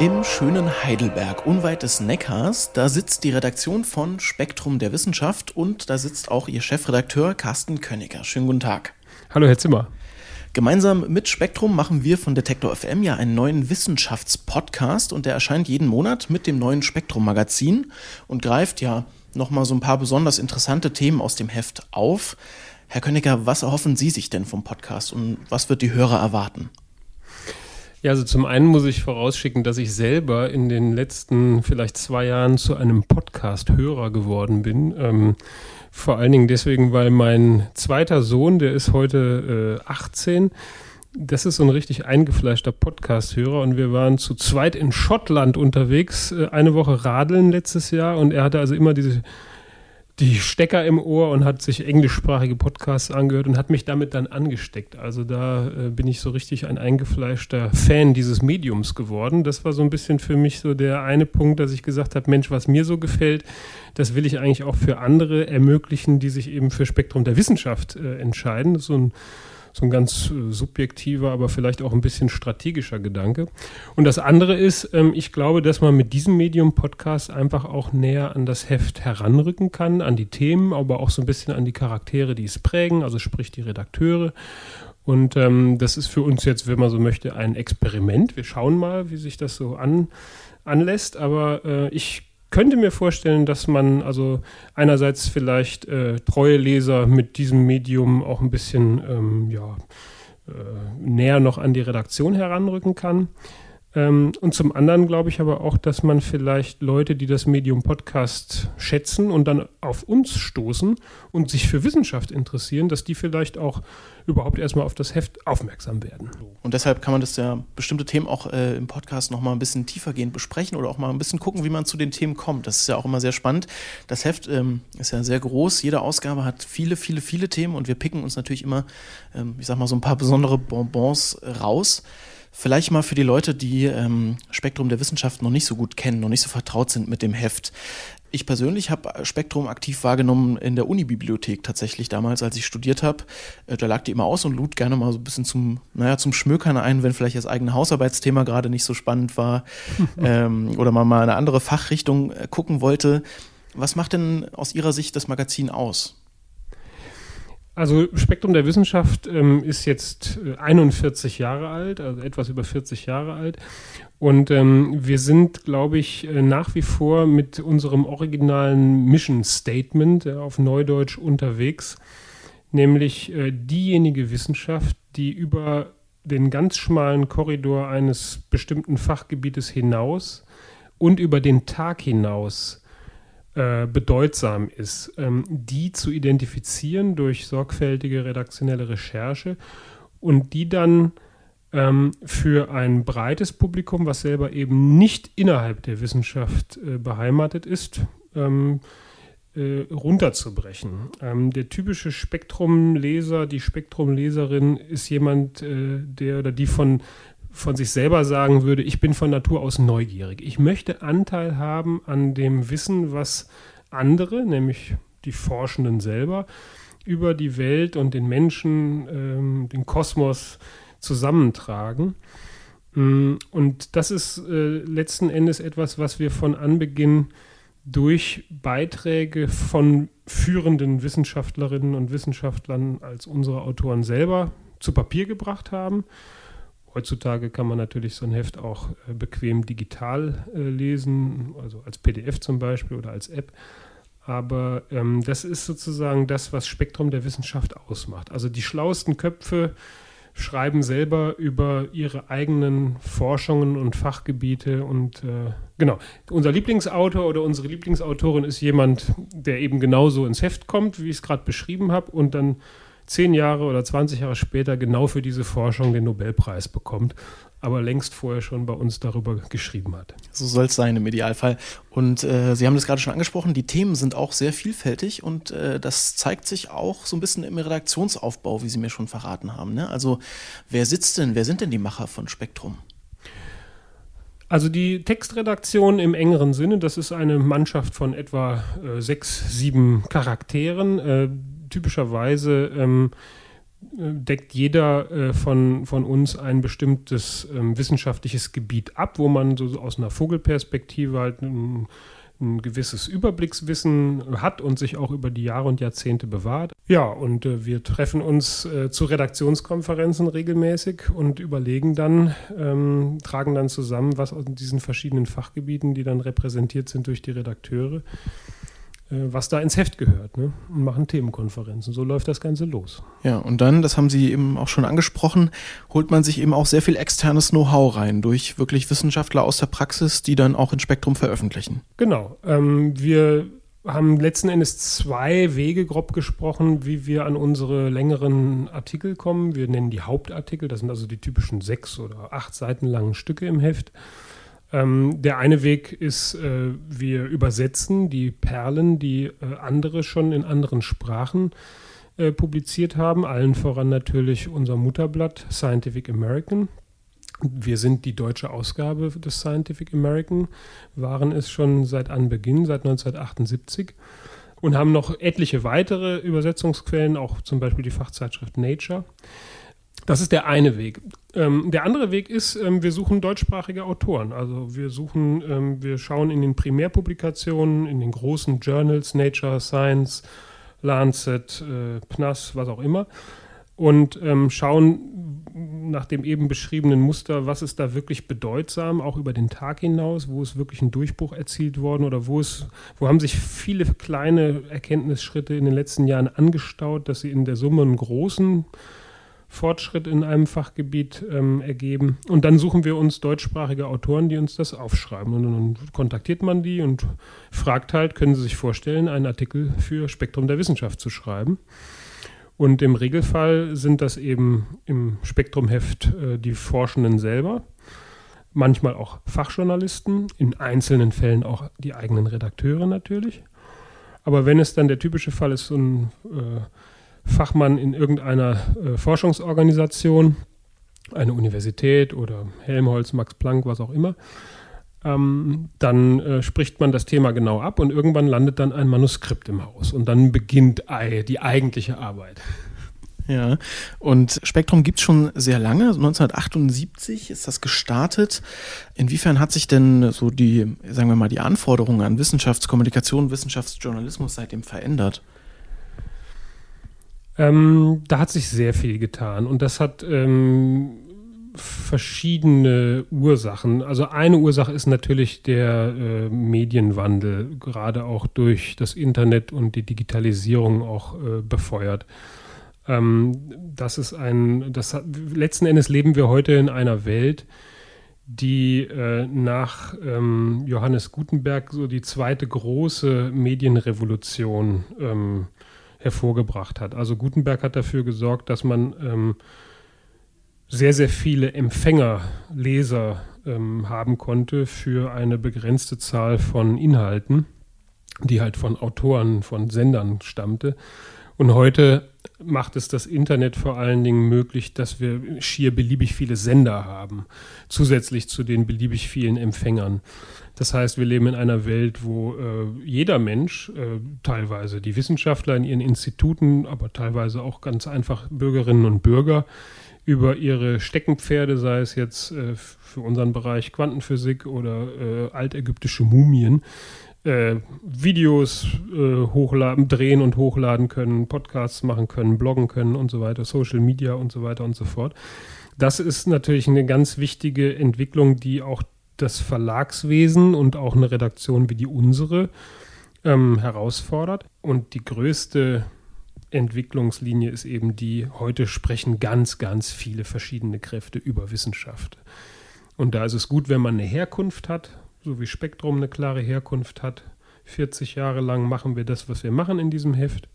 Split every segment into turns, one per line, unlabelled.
Im schönen Heidelberg, unweit des Neckars, da sitzt die Redaktion von Spektrum der Wissenschaft und da sitzt auch ihr Chefredakteur Carsten Königer. Schönen guten Tag.
Hallo, Herr Zimmer.
Gemeinsam mit Spektrum machen wir von Detektor FM ja einen neuen Wissenschaftspodcast und der erscheint jeden Monat mit dem neuen Spektrum Magazin und greift ja nochmal so ein paar besonders interessante Themen aus dem Heft auf. Herr Königer, was erhoffen Sie sich denn vom Podcast und was wird die Hörer erwarten?
Ja, also zum einen muss ich vorausschicken, dass ich selber in den letzten vielleicht zwei Jahren zu einem Podcast-Hörer geworden bin. Ähm, vor allen Dingen deswegen, weil mein zweiter Sohn, der ist heute äh, 18, das ist so ein richtig eingefleischter Podcast-Hörer und wir waren zu zweit in Schottland unterwegs, äh, eine Woche radeln letztes Jahr und er hatte also immer diese die Stecker im Ohr und hat sich englischsprachige Podcasts angehört und hat mich damit dann angesteckt. Also da äh, bin ich so richtig ein eingefleischter Fan dieses Mediums geworden. Das war so ein bisschen für mich so der eine Punkt, dass ich gesagt habe, Mensch, was mir so gefällt, das will ich eigentlich auch für andere ermöglichen, die sich eben für Spektrum der Wissenschaft äh, entscheiden. So ein so ein ganz äh, subjektiver, aber vielleicht auch ein bisschen strategischer Gedanke. Und das andere ist, ähm, ich glaube, dass man mit diesem Medium-Podcast einfach auch näher an das Heft heranrücken kann, an die Themen, aber auch so ein bisschen an die Charaktere, die es prägen, also sprich die Redakteure. Und ähm, das ist für uns jetzt, wenn man so möchte, ein Experiment. Wir schauen mal, wie sich das so an, anlässt. Aber äh, ich könnte mir vorstellen, dass man also einerseits vielleicht äh, treue Leser mit diesem Medium auch ein bisschen ähm, ja, äh, näher noch an die Redaktion heranrücken kann. Ähm, und zum anderen glaube ich aber auch, dass man vielleicht Leute, die das Medium Podcast schätzen und dann auf uns stoßen und sich für Wissenschaft interessieren, dass die vielleicht auch überhaupt erstmal auf das Heft aufmerksam werden.
Und deshalb kann man das ja bestimmte Themen auch äh, im Podcast nochmal ein bisschen tiefergehend besprechen oder auch mal ein bisschen gucken, wie man zu den Themen kommt. Das ist ja auch immer sehr spannend. Das Heft ähm, ist ja sehr groß. Jede Ausgabe hat viele, viele, viele Themen und wir picken uns natürlich immer, ähm, ich sag mal, so ein paar besondere Bonbons raus. Vielleicht mal für die Leute, die ähm, Spektrum der Wissenschaft noch nicht so gut kennen, noch nicht so vertraut sind mit dem Heft. Ich persönlich habe Spektrum aktiv wahrgenommen in der Unibibliothek tatsächlich damals, als ich studiert habe. Äh, da lag die immer aus und lud gerne mal so ein bisschen zum, naja, zum Schmökern ein, wenn vielleicht das eigene Hausarbeitsthema gerade nicht so spannend war ähm, oder man mal eine andere Fachrichtung äh, gucken wollte. Was macht denn aus Ihrer Sicht das Magazin aus?
Also Spektrum der Wissenschaft ähm, ist jetzt 41 äh, Jahre alt, also etwas über 40 Jahre alt. Und ähm, wir sind, glaube ich, äh, nach wie vor mit unserem originalen Mission Statement äh, auf Neudeutsch unterwegs, nämlich äh, diejenige Wissenschaft, die über den ganz schmalen Korridor eines bestimmten Fachgebietes hinaus und über den Tag hinaus äh, bedeutsam ist, ähm, die zu identifizieren durch sorgfältige redaktionelle Recherche und die dann ähm, für ein breites Publikum, was selber eben nicht innerhalb der Wissenschaft äh, beheimatet ist, ähm, äh, runterzubrechen. Ähm, der typische Spektrumleser, die Spektrumleserin ist jemand, äh, der oder die von von sich selber sagen würde, ich bin von Natur aus neugierig. Ich möchte Anteil haben an dem Wissen, was andere, nämlich die Forschenden selber, über die Welt und den Menschen, ähm, den Kosmos zusammentragen. Mm, und das ist äh, letzten Endes etwas, was wir von Anbeginn durch Beiträge von führenden Wissenschaftlerinnen und Wissenschaftlern als unsere Autoren selber zu Papier gebracht haben Heutzutage kann man natürlich so ein Heft auch äh, bequem digital äh, lesen, also als PDF zum Beispiel oder als App. Aber ähm, das ist sozusagen das, was Spektrum der Wissenschaft ausmacht. Also die schlauesten Köpfe schreiben selber über ihre eigenen Forschungen und Fachgebiete. Und äh, genau, unser Lieblingsautor oder unsere Lieblingsautorin ist jemand, der eben genauso ins Heft kommt, wie ich es gerade beschrieben habe, und dann zehn Jahre oder 20 Jahre später genau für diese Forschung den Nobelpreis bekommt, aber längst vorher schon bei uns darüber geschrieben hat.
So soll es sein im Idealfall. Und äh, Sie haben das gerade schon angesprochen, die Themen sind auch sehr vielfältig und äh, das zeigt sich auch so ein bisschen im Redaktionsaufbau, wie Sie mir schon verraten haben. Ne? Also wer sitzt denn, wer sind denn die Macher von Spektrum?
Also die Textredaktion im engeren Sinne, das ist eine Mannschaft von etwa äh, sechs, sieben Charakteren. Typischerweise ähm, äh, deckt jeder äh, von, von uns ein bestimmtes ähm, wissenschaftliches Gebiet ab, wo man so aus einer Vogelperspektive halt ein, ein gewisses Überblickswissen hat und sich auch über die Jahre und Jahrzehnte bewahrt. Ja, und äh, wir treffen uns äh, zu Redaktionskonferenzen regelmäßig und überlegen dann, ähm, tragen dann zusammen, was aus diesen verschiedenen Fachgebieten, die dann repräsentiert sind durch die Redakteure, was da ins Heft gehört ne? und machen Themenkonferenzen. So läuft das Ganze los.
Ja, und dann, das haben Sie eben auch schon angesprochen, holt man sich eben auch sehr viel externes Know-how rein durch wirklich Wissenschaftler aus der Praxis, die dann auch in Spektrum veröffentlichen.
Genau. Ähm, wir haben letzten Endes zwei Wege grob gesprochen, wie wir an unsere längeren Artikel kommen. Wir nennen die Hauptartikel, das sind also die typischen sechs oder acht Seiten langen Stücke im Heft. Ähm, der eine Weg ist, äh, wir übersetzen die Perlen, die äh, andere schon in anderen Sprachen äh, publiziert haben, allen voran natürlich unser Mutterblatt Scientific American. Wir sind die deutsche Ausgabe des Scientific American, waren es schon seit Anbeginn, seit 1978 und haben noch etliche weitere Übersetzungsquellen, auch zum Beispiel die Fachzeitschrift Nature. Das ist der eine Weg. Ähm, der andere Weg ist, ähm, wir suchen deutschsprachige Autoren. Also wir suchen, ähm, wir schauen in den Primärpublikationen, in den großen Journals, Nature, Science, Lancet, äh, PNAS, was auch immer, und ähm, schauen nach dem eben beschriebenen Muster, was ist da wirklich bedeutsam, auch über den Tag hinaus, wo ist wirklich ein Durchbruch erzielt worden oder wo es, wo haben sich viele kleine Erkenntnisschritte in den letzten Jahren angestaut, dass sie in der Summe einen großen Fortschritt in einem Fachgebiet ähm, ergeben. Und dann suchen wir uns deutschsprachige Autoren, die uns das aufschreiben. Und dann kontaktiert man die und fragt halt, können sie sich vorstellen, einen Artikel für Spektrum der Wissenschaft zu schreiben. Und im Regelfall sind das eben im Spektrumheft äh, die Forschenden selber, manchmal auch Fachjournalisten, in einzelnen Fällen auch die eigenen Redakteure natürlich. Aber wenn es dann der typische Fall ist, so ein äh, Fachmann in irgendeiner äh, Forschungsorganisation, eine Universität oder Helmholtz, Max Planck, was auch immer, ähm, dann äh, spricht man das Thema genau ab und irgendwann landet dann ein Manuskript im Haus und dann beginnt die eigentliche Arbeit.
Ja, und Spektrum gibt es schon sehr lange. 1978 ist das gestartet. Inwiefern hat sich denn so die, sagen wir mal, die Anforderungen an Wissenschaftskommunikation, Wissenschaftsjournalismus seitdem verändert?
Ähm, da hat sich sehr viel getan und das hat ähm, verschiedene Ursachen. Also eine Ursache ist natürlich der äh, Medienwandel, gerade auch durch das Internet und die Digitalisierung auch äh, befeuert. Ähm, das ist ein, das hat, letzten Endes leben wir heute in einer Welt, die äh, nach ähm, Johannes Gutenberg so die zweite große Medienrevolution ähm, hervorgebracht hat. Also Gutenberg hat dafür gesorgt, dass man ähm, sehr, sehr viele Empfänger, Leser ähm, haben konnte für eine begrenzte Zahl von Inhalten, die halt von Autoren, von Sendern stammte. Und heute macht es das Internet vor allen Dingen möglich, dass wir schier beliebig viele Sender haben, zusätzlich zu den beliebig vielen Empfängern. Das heißt, wir leben in einer Welt, wo äh, jeder Mensch, äh, teilweise die Wissenschaftler in ihren Instituten, aber teilweise auch ganz einfach Bürgerinnen und Bürger, über ihre Steckenpferde, sei es jetzt äh, für unseren Bereich Quantenphysik oder äh, altägyptische Mumien, äh, Videos äh, hochladen, drehen und hochladen können, Podcasts machen können, bloggen können und so weiter, Social Media und so weiter und so fort. Das ist natürlich eine ganz wichtige Entwicklung, die auch das Verlagswesen und auch eine Redaktion wie die unsere ähm, herausfordert. Und die größte Entwicklungslinie ist eben die, heute sprechen ganz, ganz viele verschiedene Kräfte über Wissenschaft. Und da ist es gut, wenn man eine Herkunft hat, so wie Spektrum eine klare Herkunft hat. 40 Jahre lang machen wir das, was wir machen in diesem Heft.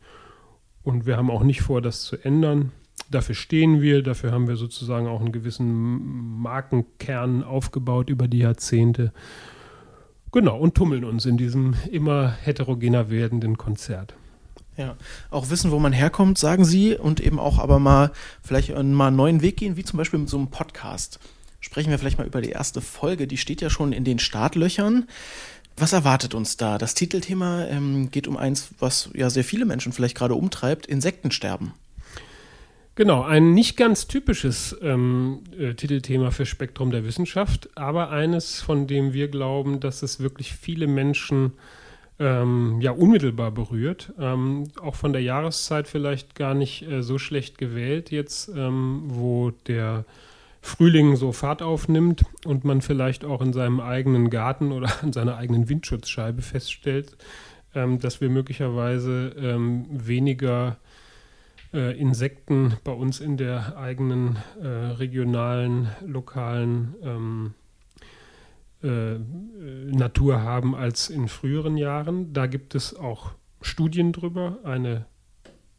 und wir haben auch nicht vor, das zu ändern. Dafür stehen wir, dafür haben wir sozusagen auch einen gewissen Markenkern aufgebaut über die Jahrzehnte. Genau, und tummeln uns in diesem immer heterogener werdenden Konzert.
Ja, auch wissen, wo man herkommt, sagen Sie, und eben auch aber mal vielleicht mal einen neuen Weg gehen, wie zum Beispiel mit so einem Podcast. Sprechen wir vielleicht mal über die erste Folge, die steht ja schon in den Startlöchern. Was erwartet uns da? Das Titelthema ähm, geht um eins, was ja sehr viele Menschen vielleicht gerade umtreibt, Insektensterben.
Genau, ein nicht ganz typisches ähm, äh, Titelthema für Spektrum der Wissenschaft, aber eines, von dem wir glauben, dass es wirklich viele Menschen ähm, ja unmittelbar berührt. Ähm, auch von der Jahreszeit vielleicht gar nicht äh, so schlecht gewählt jetzt, ähm, wo der Frühling so Fahrt aufnimmt und man vielleicht auch in seinem eigenen Garten oder an seiner eigenen Windschutzscheibe feststellt, ähm, dass wir möglicherweise ähm, weniger äh, Insekten bei uns in der eigenen äh, regionalen, lokalen ähm, äh, Natur haben als in früheren Jahren. Da gibt es auch Studien drüber. Eine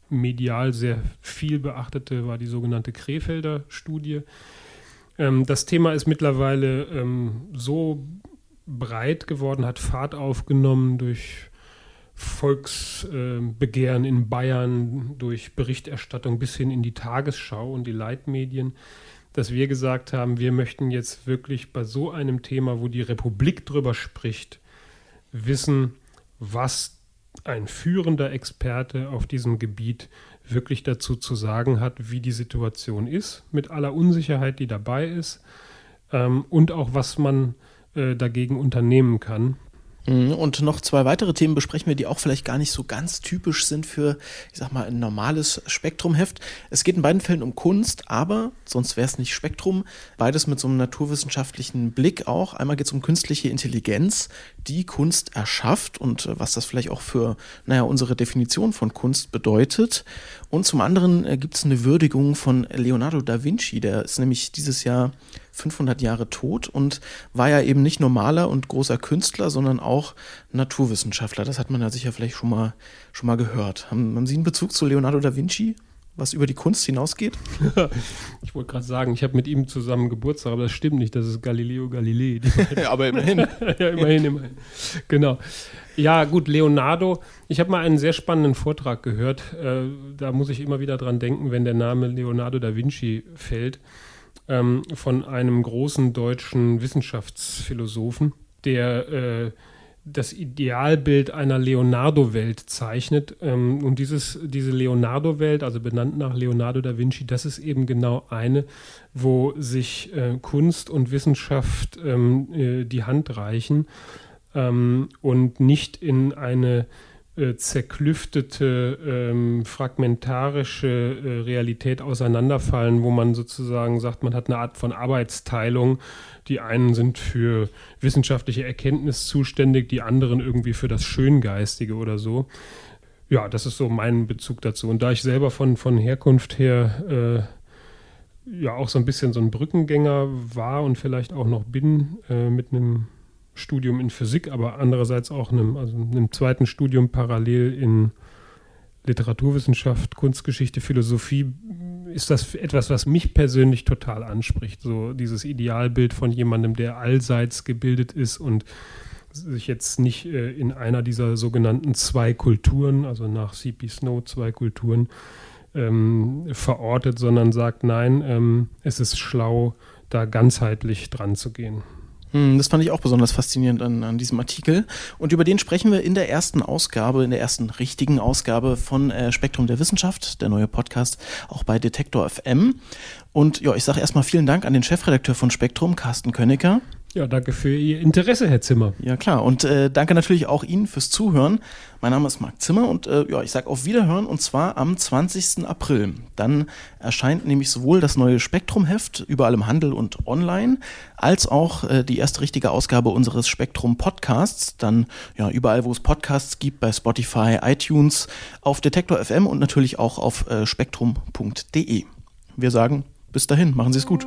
medial sehr viel beachtete war die sogenannte Krefelder Studie. Ähm, das Thema ist mittlerweile ähm, so breit geworden, hat Fahrt aufgenommen durch Volksbegehren äh, in Bayern, durch Berichterstattung bis hin in die Tagesschau und die Leitmedien, dass wir gesagt haben, wir möchten jetzt wirklich bei so einem Thema, wo die Republik drüber spricht, wissen, was ein führender Experte auf diesem Gebiet wirklich dazu zu sagen hat, wie die Situation ist, mit aller Unsicherheit, die dabei ist, ähm, und auch was man äh, dagegen unternehmen kann.
Mhm, und noch zwei weitere Themen besprechen wir, die auch vielleicht gar nicht so ganz typisch sind für, ich sag mal, ein normales Spektrumheft. Es geht in beiden Fällen um Kunst, aber sonst wäre es nicht Spektrum. Beides mit so einem naturwissenschaftlichen Blick auch. Einmal geht es um künstliche Intelligenz, die Kunst erschafft und äh, was das vielleicht auch für, naja, unsere Definition von Kunst bedeutet. Und zum anderen äh, gibt es eine Würdigung von Leonardo da Vinci, der ist nämlich dieses Jahr 500 Jahre tot und war ja eben nicht nur Maler und großer Künstler, sondern auch Naturwissenschaftler. Das hat man ja sicher vielleicht schon mal, schon mal gehört. Haben, haben Sie einen Bezug zu Leonardo da Vinci? was über die Kunst hinausgeht?
ich wollte gerade sagen, ich habe mit ihm zusammen Geburtstag, aber das stimmt nicht, das ist Galileo Galilei.
ja, aber immerhin.
ja, immerhin, immerhin. Genau. Ja, gut, Leonardo. Ich habe mal einen sehr spannenden Vortrag gehört. Äh, da muss ich immer wieder dran denken, wenn der Name Leonardo da Vinci fällt ähm, von einem großen deutschen Wissenschaftsphilosophen, der äh, das Idealbild einer Leonardo-Welt zeichnet. Ähm, und dieses, diese Leonardo-Welt, also benannt nach Leonardo da Vinci, das ist eben genau eine, wo sich äh, Kunst und Wissenschaft ähm, äh, die Hand reichen ähm, und nicht in eine äh, zerklüftete, ähm, fragmentarische äh, Realität auseinanderfallen, wo man sozusagen sagt, man hat eine Art von Arbeitsteilung. Die einen sind für wissenschaftliche Erkenntnis zuständig, die anderen irgendwie für das Schöngeistige oder so. Ja, das ist so mein Bezug dazu. Und da ich selber von, von Herkunft her äh, ja auch so ein bisschen so ein Brückengänger war und vielleicht auch noch bin äh, mit einem Studium in Physik, aber andererseits auch einem, also einem zweiten Studium parallel in Literaturwissenschaft, Kunstgeschichte, Philosophie, ist das etwas, was mich persönlich total anspricht. So dieses Idealbild von jemandem, der allseits gebildet ist und sich jetzt nicht äh, in einer dieser sogenannten zwei Kulturen, also nach C.P. Snow zwei Kulturen, ähm, verortet, sondern sagt, nein, ähm, es ist schlau, da ganzheitlich dran zu gehen.
Hm, das fand ich auch besonders faszinierend an, an, diesem Artikel. Und über den sprechen wir in der ersten Ausgabe, in der ersten richtigen Ausgabe von äh, Spektrum der Wissenschaft, der neue Podcast, auch bei Detektor FM. Und ja, ich sage erstmal vielen Dank an den Chefredakteur von Spektrum, Carsten Könnecker.
Ja, danke für Ihr Interesse, Herr Zimmer.
Ja, klar. Und äh, danke natürlich auch Ihnen fürs Zuhören. Mein Name ist Marc Zimmer und äh, ja, ich sage auf Wiederhören und zwar am 20. April. Dann erscheint nämlich sowohl das neue Spektrum-Heft überall im Handel und online, als auch äh, die erste richtige Ausgabe unseres Spektrum-Podcasts. Dann ja, überall, wo es Podcasts gibt, bei Spotify, iTunes, auf Detektor FM und natürlich auch auf äh, spektrum.de. Wir sagen bis dahin, machen Sie es gut.